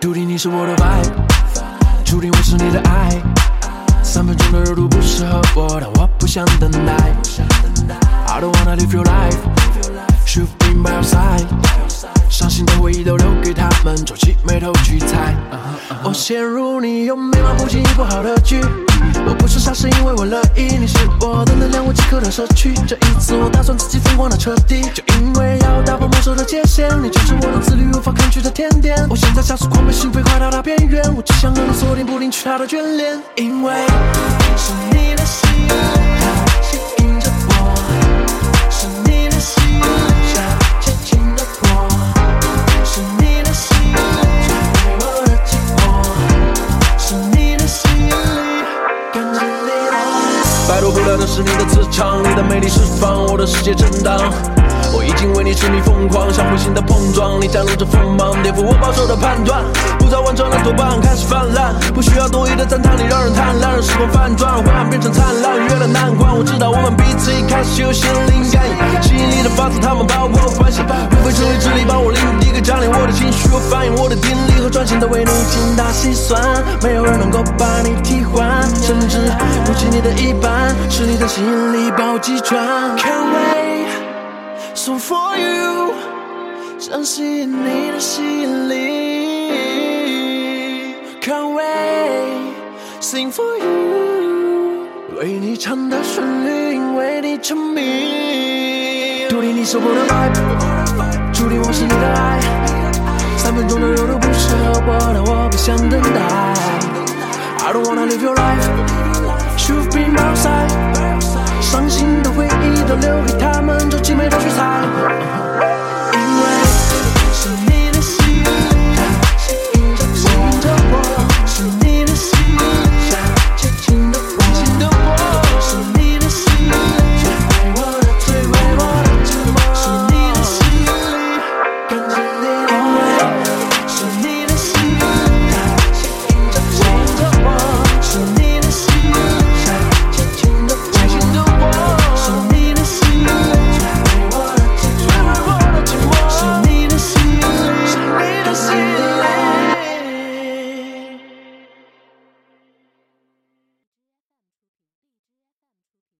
注定你是我的 vibe，注定我是你的爱。三分钟的热度不适合我，但我不想等待。I don't wanna live your life, be by your side。伤心的回忆都留给他们，皱起眉头去猜。我陷入你用眉毛不经意不好的局。我不是傻，是因为我乐意。你是我的能量，我即刻的摄取。这一次我打算自己疯狂到彻底，就因为要打破魔兽的界限。你就是我的自律无法抗拒的甜点。我现在加速狂奔，心飞快到达边缘。我只想和你锁定，不领取他的眷恋，因为是你的吸引受不了的是你的磁场，你的魅力释放我的世界震荡。我已经为你痴迷疯狂，像彗星的碰撞，你展露着锋芒，颠覆我保守的判断。不再完整的多棒开始泛滥，不需要多余的赞叹，你让人贪婪，让时光翻转，灰暗变成灿烂，越了难关。我知道我们彼此已开始有心灵感应，吸引力的法则，他们把我关系，无非成为智力把我领地，一个占领我的情绪，我反映我的定力和专心的为你精打细算，没有人能够把你替换，甚至不及你的一半，是你的吸引力把我击穿。Can't wait。So for you，相信你的吸引力。Can't wait sing for you，为你唱的旋律，因为你沉迷。注定你是我的 vibe，注定我是你的爱。三分钟的热度不适合我，但我不想等待。I don't wanna live your life，should be by your side。伤心的回忆都留给他们，皱起眉头去猜。